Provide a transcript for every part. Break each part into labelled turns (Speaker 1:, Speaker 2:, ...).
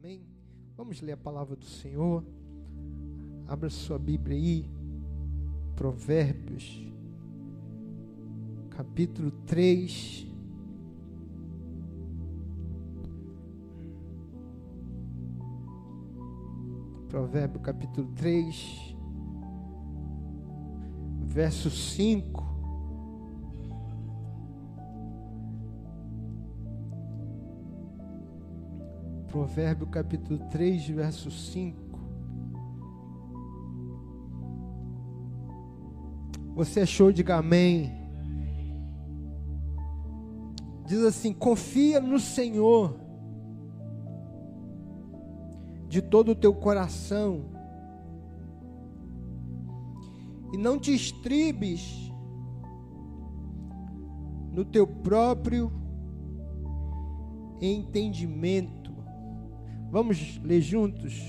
Speaker 1: Amém? Vamos ler a palavra do Senhor. Abra sua Bíblia aí. Provérbios, capítulo 3. Provérbio capítulo 3, verso 5. Provérbio capítulo 3, verso 5. Você achou, diga amém. Diz assim: confia no Senhor de todo o teu coração e não te estribes no teu próprio entendimento. Vamos ler juntos?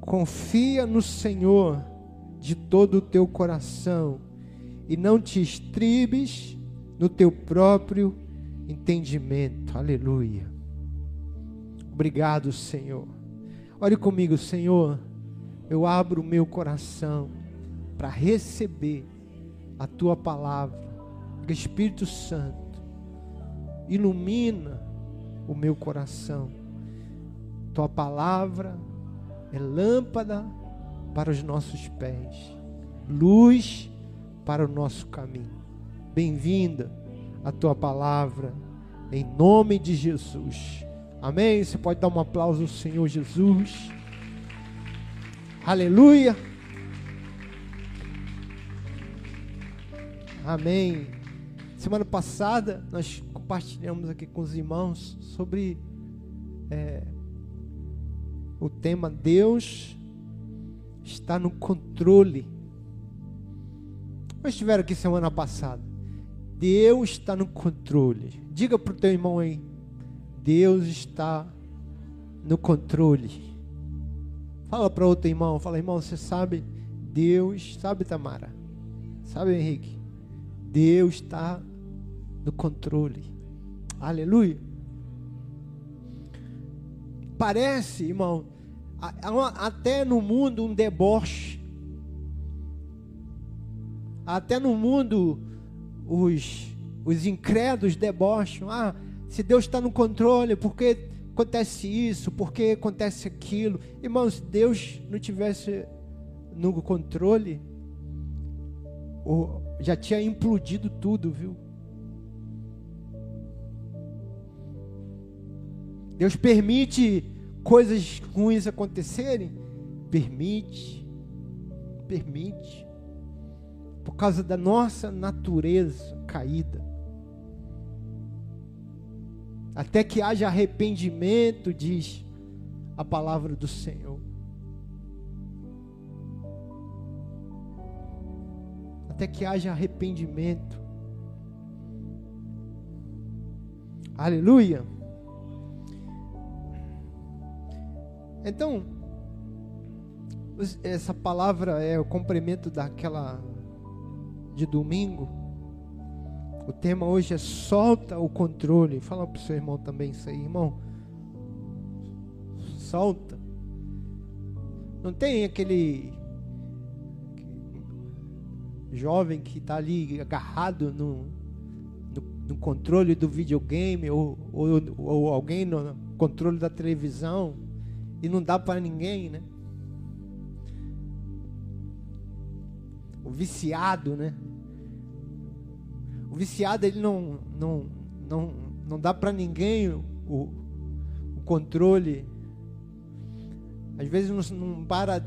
Speaker 1: Confia no Senhor de todo o teu coração e não te estribes no teu próprio entendimento. Aleluia. Obrigado, Senhor. Olhe comigo, Senhor. Eu abro o meu coração para receber a tua palavra. Espírito Santo, ilumina o meu coração. Tua palavra é lâmpada para os nossos pés, luz para o nosso caminho. Bem-vinda a tua palavra, em nome de Jesus. Amém? Você pode dar um aplauso ao Senhor Jesus. Aleluia. Amém. Semana passada nós compartilhamos aqui com os irmãos sobre é, o tema Deus está no controle. Nós estiveram aqui semana passada. Deus está no controle. Diga para o teu irmão aí. Deus está no controle. Fala para outro irmão. Fala, irmão, você sabe? Deus, sabe, Tamara? Sabe, Henrique? Deus está no controle. Aleluia. Parece, irmão, até no mundo um deboche. Até no mundo os, os incrédulos debocham. Ah, se Deus está no controle, por que acontece isso? Por que acontece aquilo? Irmãos, se Deus não tivesse no controle, já tinha implodido tudo, viu? Deus permite coisas ruins acontecerem? Permite, permite, por causa da nossa natureza caída. Até que haja arrependimento, diz a palavra do Senhor. Até que haja arrependimento. Aleluia. Então, essa palavra é o complemento daquela de domingo. O tema hoje é solta o controle. Fala para o seu irmão também isso aí, irmão. Solta. Não tem aquele jovem que está ali agarrado no, no, no, controle do videogame ou, ou, ou alguém no controle da televisão e não dá para ninguém, né? O viciado, né? O viciado ele não não não, não dá para ninguém o, o controle. Às vezes não, não para,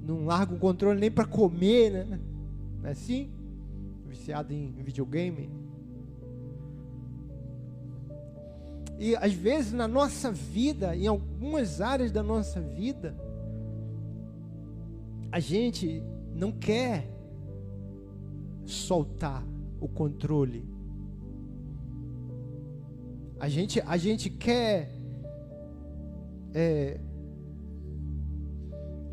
Speaker 1: não larga o controle nem para comer, né? Não é assim? Viciado em videogame. E às vezes na nossa vida, em algumas áreas da nossa vida, a gente não quer soltar o controle. A gente, a gente quer é,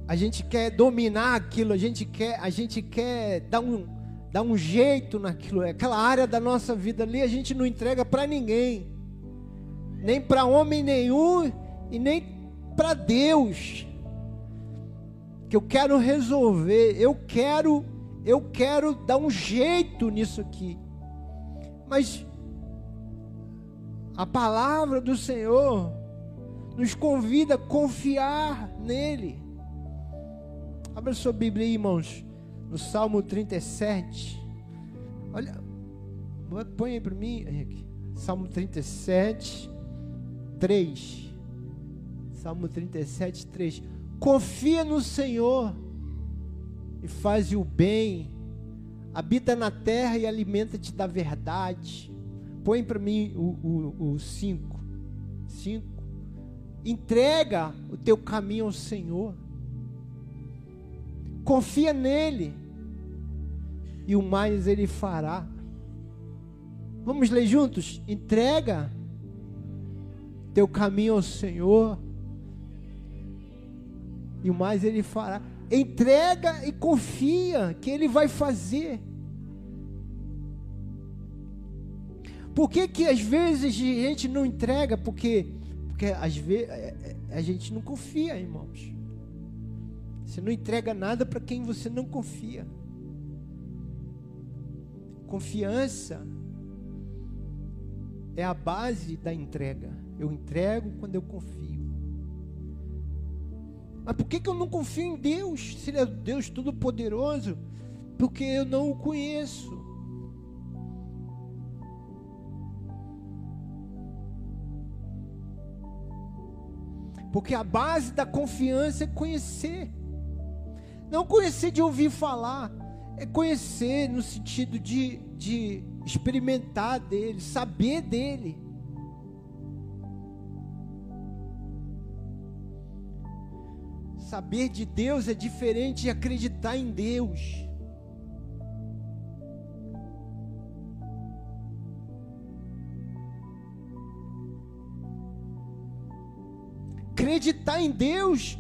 Speaker 1: a gente quer dominar aquilo, a gente quer, a gente quer dar um, dar um jeito naquilo, aquela área da nossa vida ali a gente não entrega para ninguém nem para homem nenhum e nem para Deus que eu quero resolver, eu quero eu quero dar um jeito nisso aqui. Mas a palavra do Senhor nos convida a confiar nele. Abra sua Bíblia aí, irmãos, no Salmo 37. Olha, põe aí para mim, Henrique. Salmo 37, 3. Salmo 37, 3. Confia no Senhor e faz o bem. Habita na terra e alimenta-te da verdade. Põe para mim o 5. 5. Entrega o teu caminho ao Senhor. Confia nele. E o mais ele fará. Vamos ler juntos? Entrega teu caminho ao Senhor. E mais ele fará. Entrega e confia que ele vai fazer. Por que que às vezes a gente não entrega? Porque porque às vezes é, é, a gente não confia, irmãos. Você não entrega nada para quem você não confia. Confiança é a base da entrega. Eu entrego quando eu confio. Mas por que, que eu não confio em Deus? Se Ele é Deus Todo-Poderoso? Porque eu não o conheço. Porque a base da confiança é conhecer. Não conhecer de ouvir falar, é conhecer no sentido de, de experimentar dele, saber dele. Saber de Deus é diferente de acreditar em Deus. Acreditar em Deus,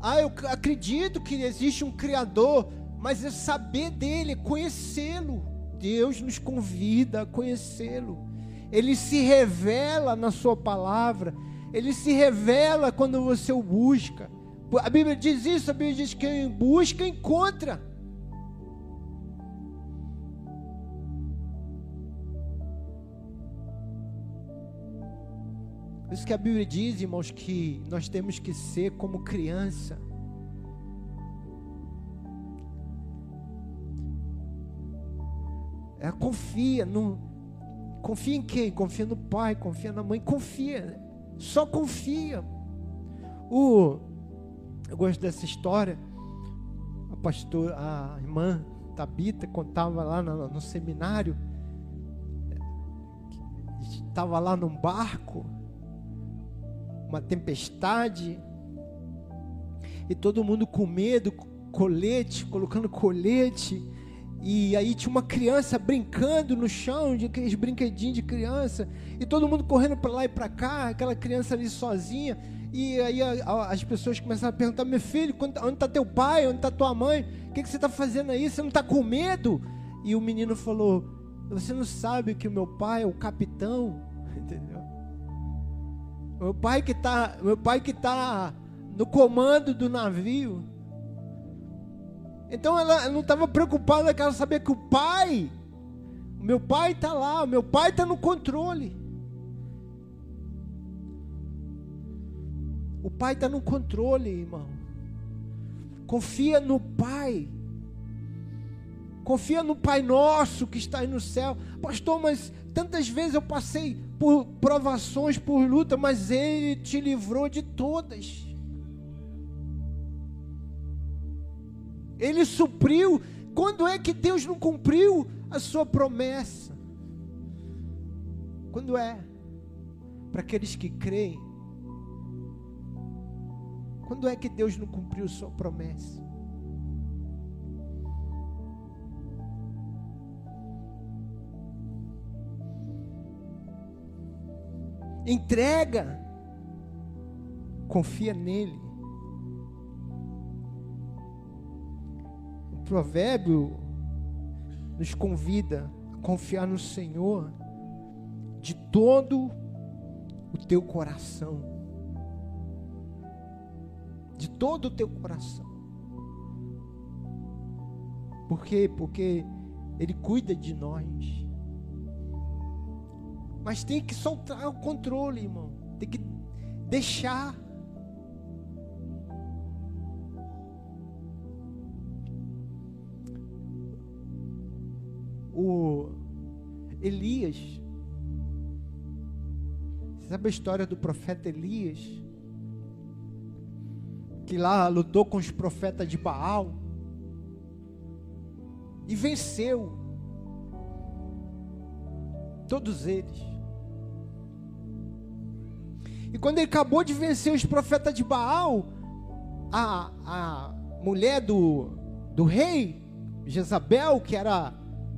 Speaker 1: ah, eu acredito que existe um Criador, mas é saber dele, conhecê-lo. Deus nos convida a conhecê-lo. Ele se revela na Sua palavra, ele se revela quando você o busca. A Bíblia diz isso, a Bíblia diz que quem busca, encontra. Isso que a Bíblia diz, irmãos, que nós temos que ser como criança. É, confia, no, confia em quem? Confia no pai, confia na mãe, confia, só confia. O eu gosto dessa história. A pastor, a irmã Tabita contava lá no, no seminário. Estava lá num barco, uma tempestade, e todo mundo com medo, colete, colocando colete. E aí tinha uma criança brincando no chão, de aqueles brinquedinhos de criança, e todo mundo correndo para lá e para cá, aquela criança ali sozinha. E aí a, a, as pessoas começaram a perguntar: meu filho, onde está teu pai? Onde está tua mãe? O que, que você está fazendo aí? Você não está com medo? E o menino falou: Você não sabe que o meu pai é o capitão? Entendeu? Meu pai que está, meu pai que está no comando do navio. Então ela não estava preocupada, ela saber que o pai, o meu pai está lá, o meu pai está no controle. O Pai está no controle, irmão. Confia no Pai. Confia no Pai Nosso que está aí no céu. Pastor, mas tantas vezes eu passei por provações, por luta, mas Ele te livrou de todas. Ele supriu. Quando é que Deus não cumpriu a sua promessa? Quando é? Para aqueles que creem quando é que Deus não cumpriu sua promessa? Entrega. Confia nele. O provérbio nos convida a confiar no Senhor de todo o teu coração de todo o teu coração. Por quê? Porque Ele cuida de nós. Mas tem que soltar o controle, irmão. Tem que deixar. O Elias. Sabe a história do profeta Elias? Que lá lutou com os profetas de Baal e venceu todos eles. E quando ele acabou de vencer os profetas de Baal, a, a mulher do, do rei, Jezabel, que era,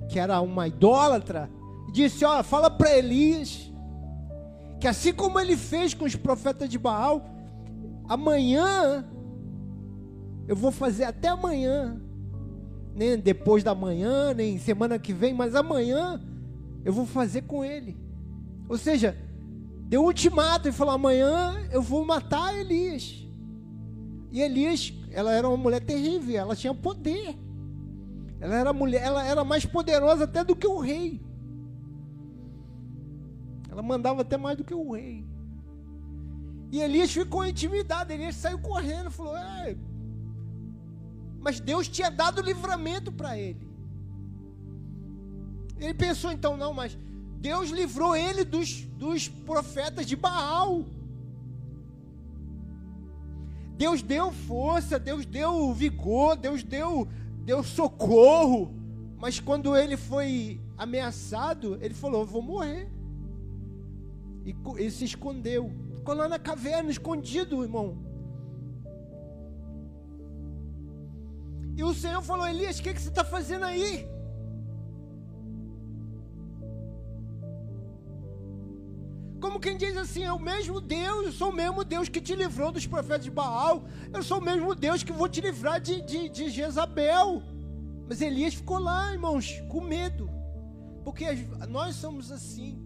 Speaker 1: que era uma idólatra, disse: Olha, fala para Elias que assim como ele fez com os profetas de Baal, amanhã eu vou fazer até amanhã, nem depois da manhã, nem semana que vem, mas amanhã eu vou fazer com ele. Ou seja, deu um ultimato e falou: amanhã eu vou matar Elias. E Elias, ela era uma mulher terrível, ela tinha poder. Ela era mulher, ela era mais poderosa até do que o rei. Ela mandava até mais do que o rei. E Elias ficou intimidado, Elias saiu correndo, falou. Mas Deus tinha dado livramento para ele. Ele pensou então, não, mas Deus livrou ele dos, dos profetas de Baal. Deus deu força, Deus deu vigor, Deus deu, deu socorro. Mas quando ele foi ameaçado, ele falou: Vou morrer. E ele se escondeu. Ficou lá na caverna, escondido, irmão. E o Senhor falou: Elias, o que, que você está fazendo aí? como quem diz assim: é o mesmo Deus, eu sou o mesmo Deus que te livrou dos profetas de Baal, eu sou o mesmo Deus que vou te livrar de, de, de Jezabel. Mas Elias ficou lá, irmãos, com medo, porque nós somos assim.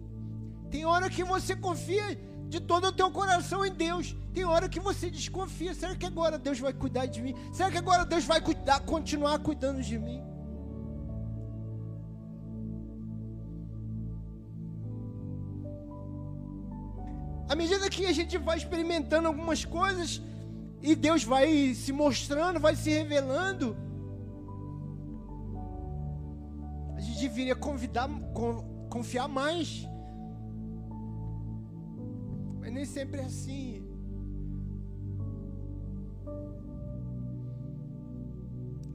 Speaker 1: Tem hora que você confia de todo o teu coração em Deus. Tem hora que você desconfia. Será que agora Deus vai cuidar de mim? Será que agora Deus vai cuidar, continuar cuidando de mim? À medida que a gente vai experimentando algumas coisas e Deus vai se mostrando, vai se revelando, a gente deveria convidar, confiar mais. Mas nem sempre é assim.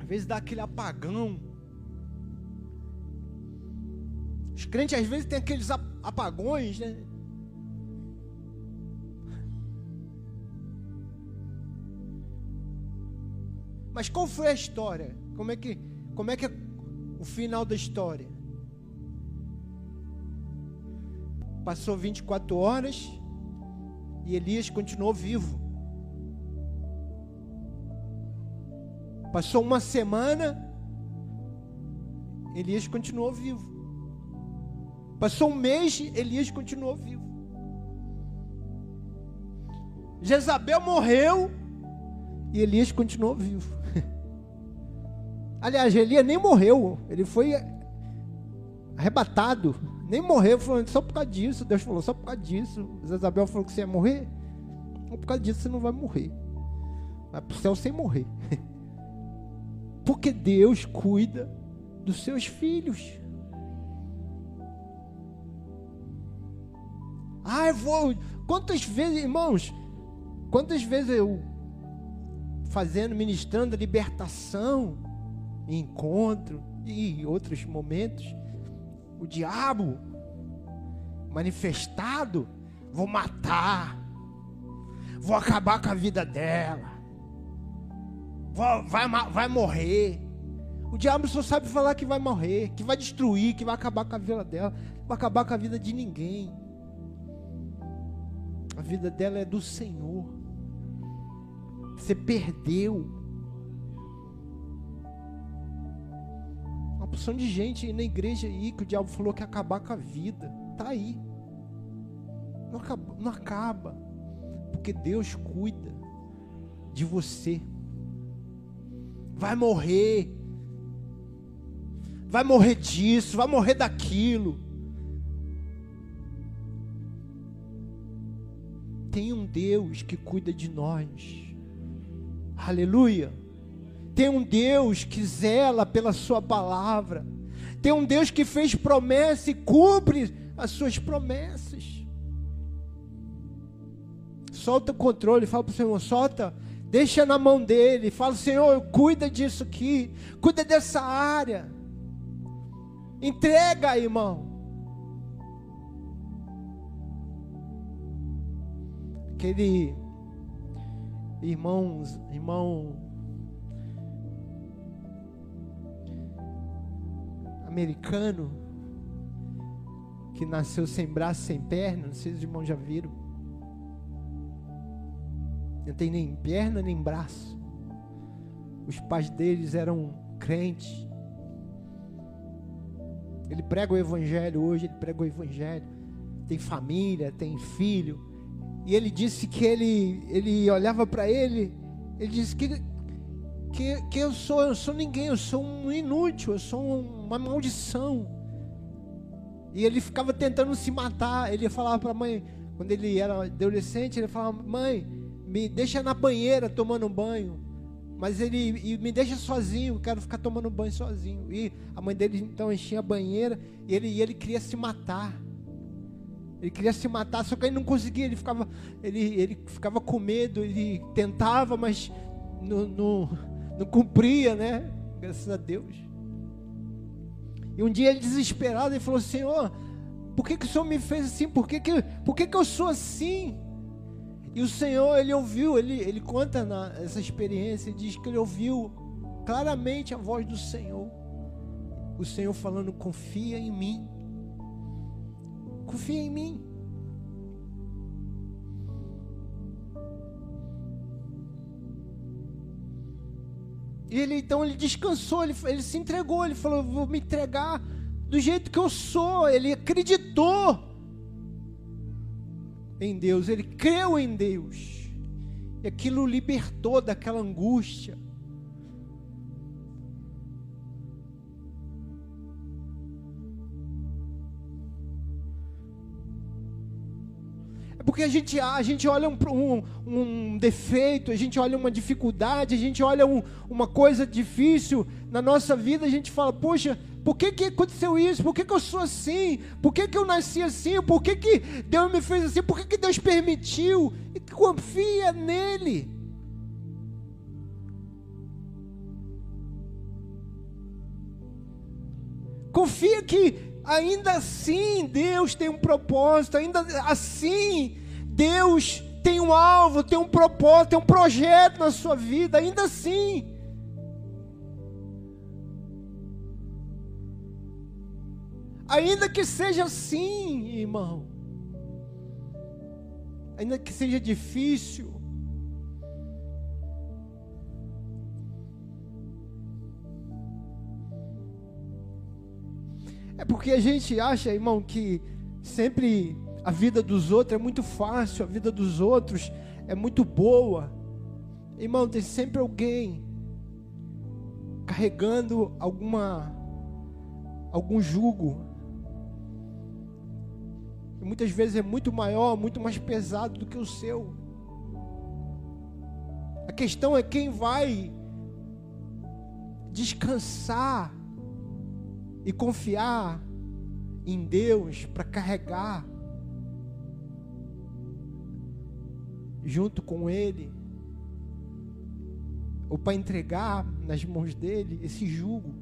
Speaker 1: Às vezes dá aquele apagão. Os crentes às vezes têm aqueles apagões, né? Mas qual foi a história? Como é que, como é, que é o final da história? Passou 24 horas e Elias continuou vivo. Passou uma semana, Elias continuou vivo. Passou um mês, Elias continuou vivo. Jezabel morreu e Elias continuou vivo. Aliás, Elias nem morreu, ele foi arrebatado, nem morreu, falando só por causa disso. Deus falou, só por causa disso. Isabel falou que você ia morrer, por causa disso você não vai morrer. Vai para o céu sem morrer. Porque Deus cuida dos seus filhos. Ah, eu vou. Quantas vezes, irmãos, quantas vezes eu fazendo, ministrando libertação, encontro e outros momentos, o diabo manifestado, vou matar, vou acabar com a vida dela, vai, vai morrer. O diabo só sabe falar que vai morrer, que vai destruir, que vai acabar com a vida dela, vai acabar com a vida de ninguém. A vida dela é do Senhor. Você perdeu. opção de gente na igreja aí que o diabo falou que ia acabar com a vida. Tá aí. Não acaba, não acaba. Porque Deus cuida. de você. Vai morrer. Vai morrer disso, vai morrer daquilo. Tem um Deus que cuida de nós. Aleluia. Tem um Deus que zela pela Sua palavra. Tem um Deus que fez promessa e cumpre as suas promessas. Solta o controle, fala para o Senhor, solta, deixa na mão dele. Fala, Senhor, cuida disso aqui, cuida dessa área. Entrega, irmão. Aquele irmão, irmão americano que nasceu sem braço, sem perna, não sei se os irmãos já viram. Não tem nem perna nem braço. Os pais deles eram crentes. Ele prega o evangelho hoje, ele prega o evangelho. Tem família, tem filho. E ele disse que ele, ele olhava para ele, ele disse que, que, que eu sou, eu sou ninguém, eu sou um inútil, eu sou uma maldição. E ele ficava tentando se matar. Ele falava para a mãe, quando ele era adolescente, ele falava: Mãe, me deixa na banheira tomando banho. Mas ele me deixa sozinho, quero ficar tomando banho sozinho. E a mãe dele então enchia a banheira e ele, ele queria se matar. Ele queria se matar, só que ele não conseguia, ele ficava, ele, ele ficava com medo, ele tentava, mas não, não, não cumpria, né? Graças a Deus. E um dia ele desesperado, ele falou: Senhor, por que, que o Senhor me fez assim? Por que, que, por que, que eu sou assim? E o Senhor, ele ouviu, ele, ele conta na, essa experiência, diz que ele ouviu claramente a voz do Senhor. O Senhor falando: confia em mim. Confia em mim. E ele então ele descansou, ele, ele se entregou, ele falou: vou me entregar do jeito que eu sou. Ele acreditou em Deus, ele creu em Deus. E aquilo libertou daquela angústia. Porque a gente, a gente olha um, um, um, defeito, a gente olha uma dificuldade, a gente olha um, uma coisa difícil na nossa vida, a gente fala, poxa, por que, que aconteceu isso? Por que, que eu sou assim? Por que, que eu nasci assim? Por que, que Deus me fez assim? Por que, que Deus permitiu? E confia nele. Confia que ainda assim Deus tem um propósito, ainda assim Deus tem um alvo, tem um propósito, tem um projeto na sua vida, ainda assim. Ainda que seja assim, irmão. Ainda que seja difícil. É porque a gente acha, irmão, que sempre a vida dos outros é muito fácil, a vida dos outros é muito boa. Irmão, tem sempre alguém carregando alguma algum jugo e muitas vezes é muito maior, muito mais pesado do que o seu. A questão é quem vai descansar e confiar em Deus para carregar junto com Ele, ou para entregar nas mãos dele esse jugo.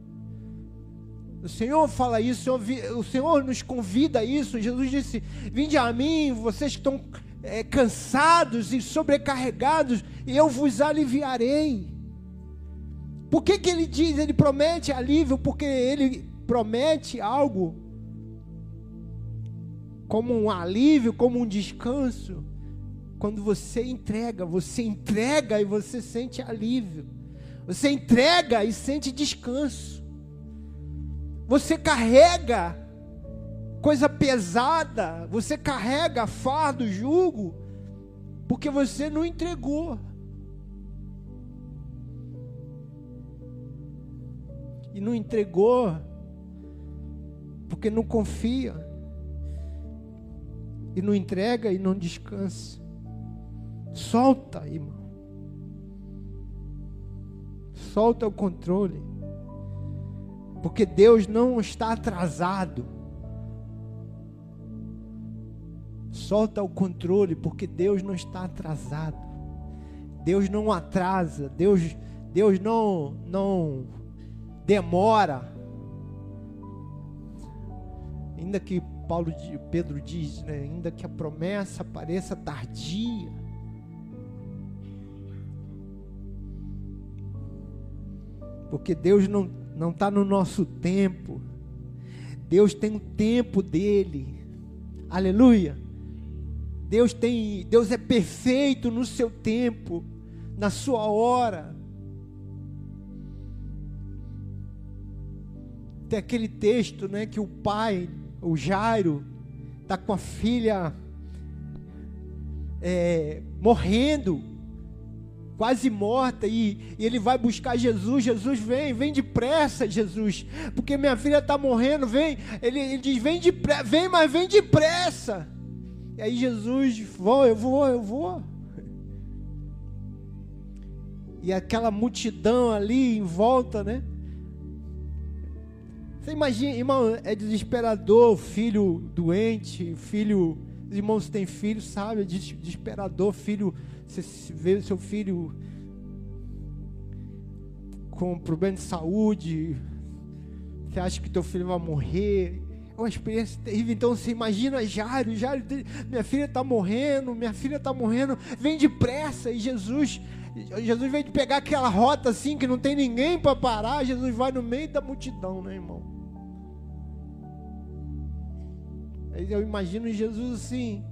Speaker 1: O Senhor fala isso, o Senhor, o Senhor nos convida a isso. Jesus disse: Vinde a mim, vocês que estão é, cansados e sobrecarregados, e eu vos aliviarei. Por que, que ele diz, ele promete alívio? Porque ele promete algo como um alívio, como um descanso. Quando você entrega, você entrega e você sente alívio. Você entrega e sente descanso. Você carrega coisa pesada, você carrega fardo, jugo, porque você não entregou. E não entregou porque não confia, e não entrega e não descansa. Solta, irmão. Solta o controle. Porque Deus não está atrasado. Solta o controle, porque Deus não está atrasado. Deus não atrasa, Deus, Deus não, não demora. Ainda que Paulo, Pedro diz, né, ainda que a promessa pareça tardia, porque Deus não não está no nosso tempo. Deus tem o tempo dele. Aleluia. Deus tem, Deus é perfeito no seu tempo, na sua hora. Tem aquele texto, né, que o pai, o Jairo, está com a filha é, morrendo, quase morta, e, e, ele vai buscar Jesus. Jesus vem, vem depressa, Jesus, porque minha filha está morrendo. Vem, ele, ele diz: vem depressa, vem, mas vem depressa. E aí Jesus, vou, eu vou, eu vou. E aquela multidão ali em volta, né? Você imagina, irmão, é desesperador, filho doente, filho. Os irmãos têm filhos, sabe? É desesperador, filho. Você vê seu filho com problema de saúde. Você acha que teu filho vai morrer. É uma experiência terrível. Então você imagina Jairo, Jairo, minha filha está morrendo, minha filha está morrendo, vem depressa. E Jesus, Jesus de pegar aquela rota assim que não tem ninguém para parar. Jesus vai no meio da multidão, né, irmão? Eu imagino Jesus assim.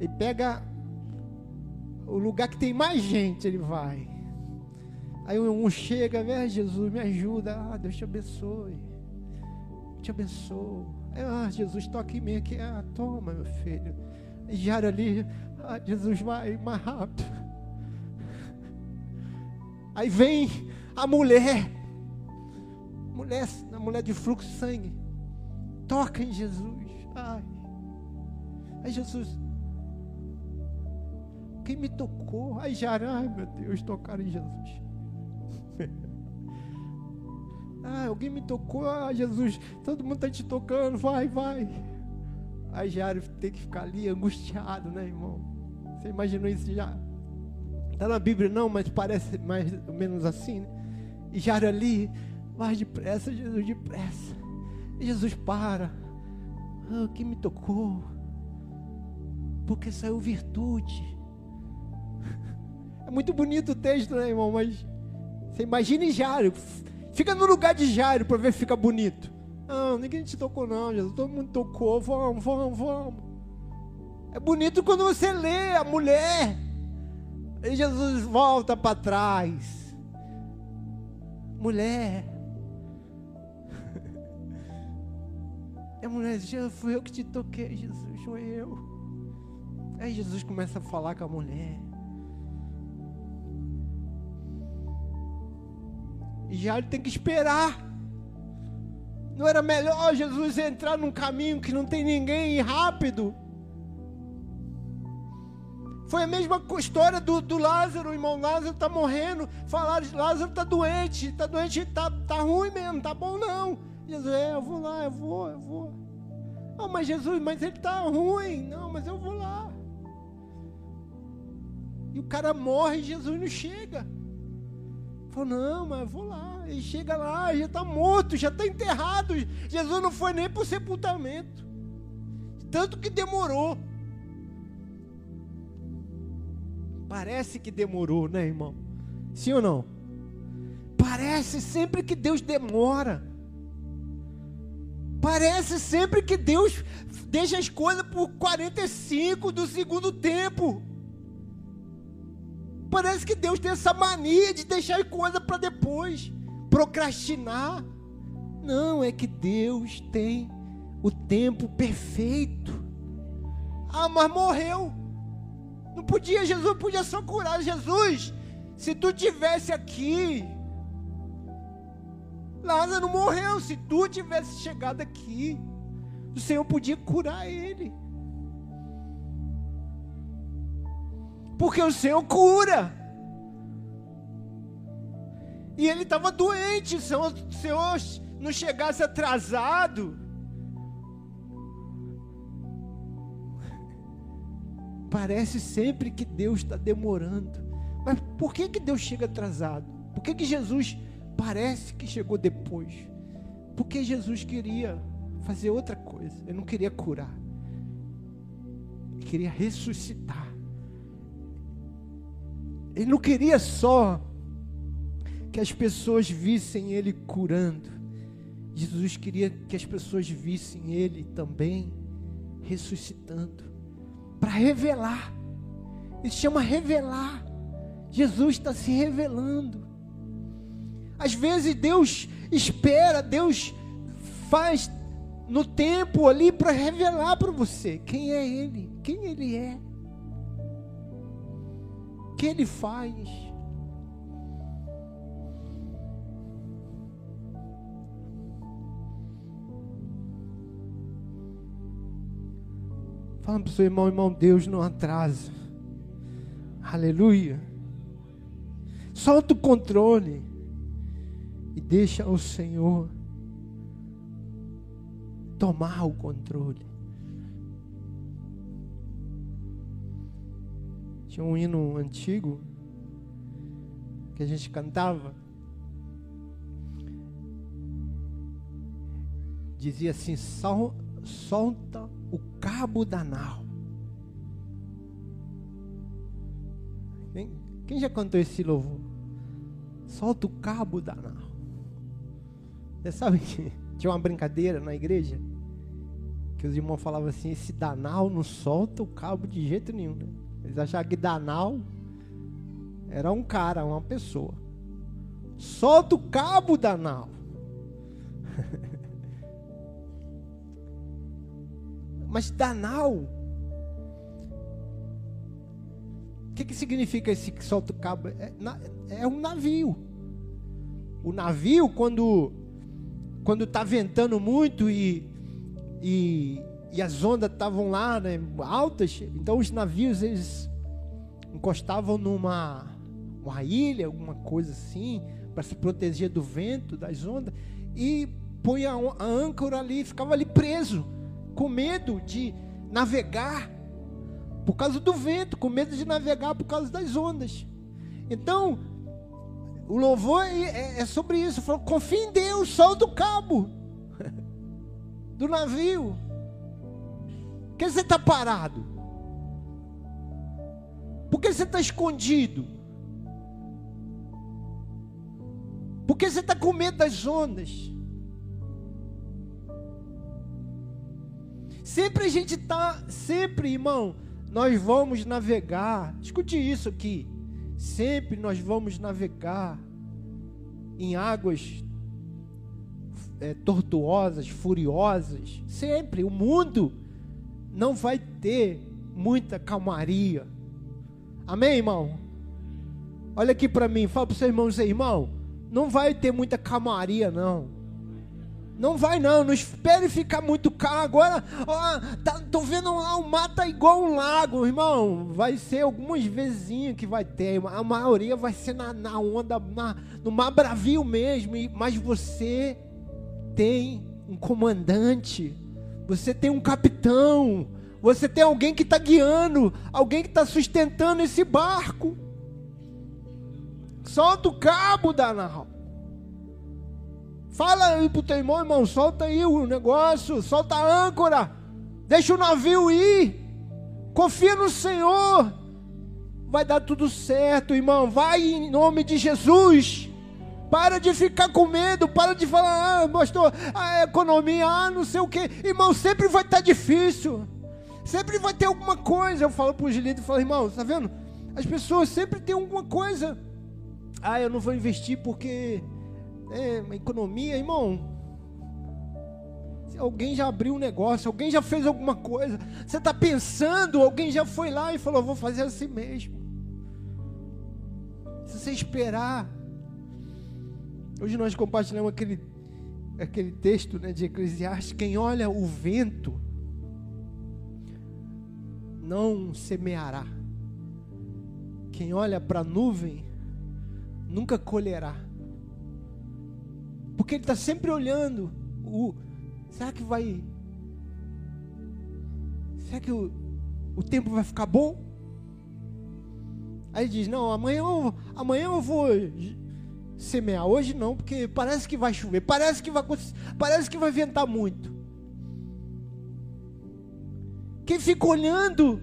Speaker 1: Ele pega o lugar que tem mais gente, ele vai. Aí um chega, vem, Jesus, me ajuda. Ah, Deus te abençoe. Te abençoe. Ah, Jesus, estou aqui mesmo. Aqui. Ah, toma, meu filho. E já ali, ah, Jesus, vai mais rápido. Aí vem a mulher. Mulher, a mulher de fluxo de sangue. Toca em Jesus. Ai. Aí Jesus. Quem me tocou? Ai meu Deus, tocaram em Jesus. ah, alguém me tocou, ah, Jesus, todo mundo está te tocando, vai, vai. Aí Jairo tem que ficar ali angustiado, né, irmão? Você imaginou isso já? Está na Bíblia não, mas parece mais ou menos assim, né? E Jairo ali, vai depressa, Jesus, depressa. Jesus para. Ah, quem me tocou? Porque saiu virtude. É muito bonito o texto, né, irmão? Mas você imagine Jairo. Fica no lugar de Jairo para ver se fica bonito. Não, ninguém te tocou, não, Jesus. Todo mundo tocou. Vamos, vamos, vamos. É bonito quando você lê a mulher. E Jesus volta para trás. Mulher, E a mulher diz: Fui eu que te toquei, Jesus, foi eu. Aí Jesus começa a falar com a mulher. E já ele tem que esperar. Não era melhor Jesus entrar num caminho que não tem ninguém e rápido? Foi a mesma história do, do Lázaro, irmão. Lázaro está morrendo. Falaram, Lázaro está doente, está doente, está tá ruim mesmo, tá bom não. Jesus, é, eu vou lá, eu vou, eu vou. Ah, mas Jesus, mas ele está ruim. Não, mas eu vou lá. E o cara morre e Jesus não chega. Falou, não, mas eu vou lá. Ele chega lá, já está morto, já está enterrado. Jesus não foi nem para o sepultamento. Tanto que demorou. Parece que demorou, né, irmão? Sim ou não? Parece sempre que Deus demora. Parece sempre que Deus deixa as coisas por 45 do segundo tempo. Parece que Deus tem essa mania de deixar as coisas para depois, procrastinar. Não, é que Deus tem o tempo perfeito. Ah, mas morreu. Não podia, Jesus podia só curar. Jesus, se tu tivesse aqui, Lázaro morreu. Se tu tivesse chegado aqui, o Senhor podia curar ele. Porque o Senhor cura. E ele estava doente. Se o Senhor não chegasse atrasado, parece sempre que Deus está demorando. Mas por que, que Deus chega atrasado? Por que, que Jesus parece que chegou depois? Porque Jesus queria fazer outra coisa. Ele não queria curar. Ele queria ressuscitar. Ele não queria só que as pessoas vissem ele curando. Jesus queria que as pessoas vissem ele também ressuscitando para revelar. Ele chama revelar. Jesus está se revelando. Às vezes Deus espera, Deus faz no tempo ali para revelar para você quem é Ele, quem Ele é, o que Ele faz. Fala para o seu irmão, irmão, Deus não atrasa. Aleluia. Solta o controle e deixa o Senhor tomar o controle. Tinha um hino antigo que a gente cantava. Dizia assim: solta o cabo da nau. Quem, quem já cantou esse louvor? Solta o cabo da nau. Você sabe que tinha uma brincadeira na igreja? Que os irmãos falavam assim: esse danal não solta o cabo de jeito nenhum. Né? Eles achavam que danal era um cara, uma pessoa. Solta o cabo danal. Mas Danal, o que, que significa esse que solta o cabo? É, é um navio. O navio, quando quando está ventando muito e, e, e as ondas estavam lá né, altas, então os navios eles encostavam numa uma ilha, alguma coisa assim, para se proteger do vento, das ondas, e põe a, a âncora ali, ficava ali preso com medo de navegar por causa do vento, com medo de navegar por causa das ondas. Então, o louvor é, é, é sobre isso. Falou, confia em Deus, solta o cabo do navio. Por que você está parado? Por que você está escondido? Por que você está com medo das ondas? Sempre a gente está, sempre, irmão, nós vamos navegar. Escute isso aqui. Sempre nós vamos navegar em águas é, tortuosas, furiosas. Sempre. O mundo não vai ter muita calmaria. Amém, irmão? Olha aqui para mim, fala para o seu irmão, seu irmão, não vai ter muita calmaria, não. Não vai não, não espere ficar muito caro. Agora, ó, tá, tô vendo lá o mar igual um lago, irmão. Vai ser algumas vezinhas que vai ter. A maioria vai ser na, na onda, na, no mar bravio mesmo. Mas você tem um comandante, você tem um capitão, você tem alguém que está guiando, alguém que está sustentando esse barco. Solta o cabo da nau. Fala aí pro teu irmão, irmão, solta aí o negócio, solta a âncora, deixa o navio ir, confia no Senhor, vai dar tudo certo, irmão, vai em nome de Jesus. Para de ficar com medo, para de falar, ah, pastor, a economia, ah, não sei o que. Irmão, sempre vai estar tá difícil. Sempre vai ter alguma coisa. Eu falo para o Gilito e falo, irmão, tá vendo? As pessoas sempre têm alguma coisa. Ah, eu não vou investir porque é, uma economia, irmão. Se alguém já abriu um negócio, alguém já fez alguma coisa, você está pensando, alguém já foi lá e falou: vou fazer assim mesmo. Se você esperar. Hoje nós compartilhamos aquele aquele texto né, de Eclesiastes, quem olha o vento não semeará. Quem olha para a nuvem nunca colherá. Porque ele está sempre olhando o. Será que vai. Será que o, o tempo vai ficar bom? Aí diz: Não, amanhã eu, amanhã eu vou semear. Hoje não, porque parece que vai chover, parece que vai, parece que vai ventar muito. Quem fica olhando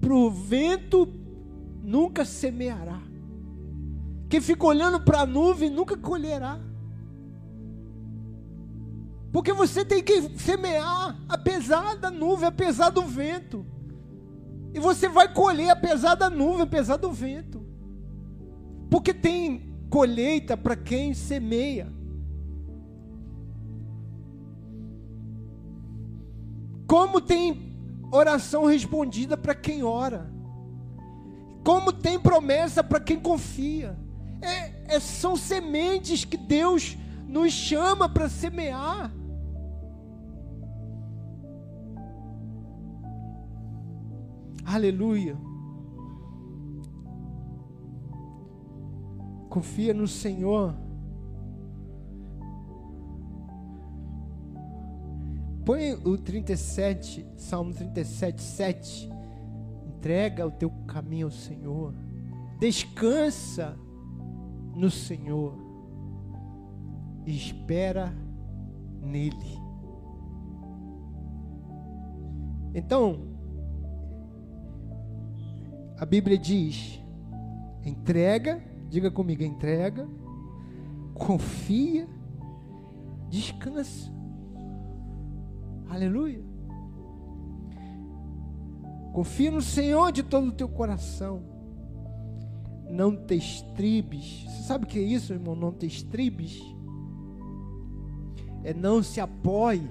Speaker 1: para o vento nunca semeará. Quem fica olhando para a nuvem nunca colherá. Porque você tem que semear apesar da nuvem, apesar do vento. E você vai colher apesar da nuvem, apesar do vento. Porque tem colheita para quem semeia. Como tem oração respondida para quem ora. Como tem promessa para quem confia. É, é, são sementes que Deus nos chama para semear. Aleluia. Confia no Senhor. Põe o 37, Salmo 37, 7. Entrega o teu caminho ao Senhor. Descansa no Senhor. E espera nele. Então, a Bíblia diz: entrega Diga comigo, entrega, confia, descansa. Aleluia. Confia no Senhor de todo o teu coração. Não te estribes. Você sabe o que é isso, irmão? Não te estribes. É não se apoie.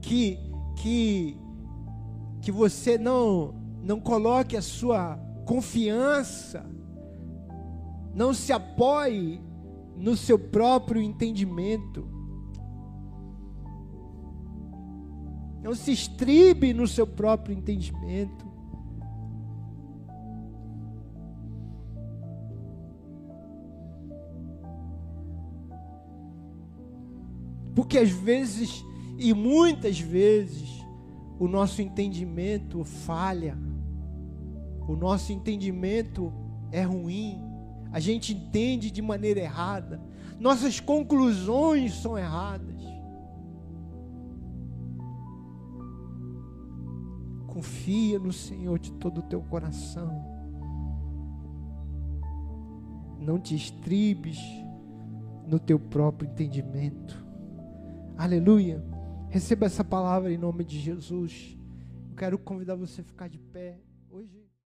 Speaker 1: Que que que você não não coloque a sua confiança, não se apoie no seu próprio entendimento, não se estribe no seu próprio entendimento. Porque às vezes, e muitas vezes, o nosso entendimento falha o nosso entendimento é ruim, a gente entende de maneira errada, nossas conclusões são erradas. Confia no Senhor de todo o teu coração. Não te estribes no teu próprio entendimento. Aleluia. Receba essa palavra em nome de Jesus. Eu quero convidar você a ficar de pé.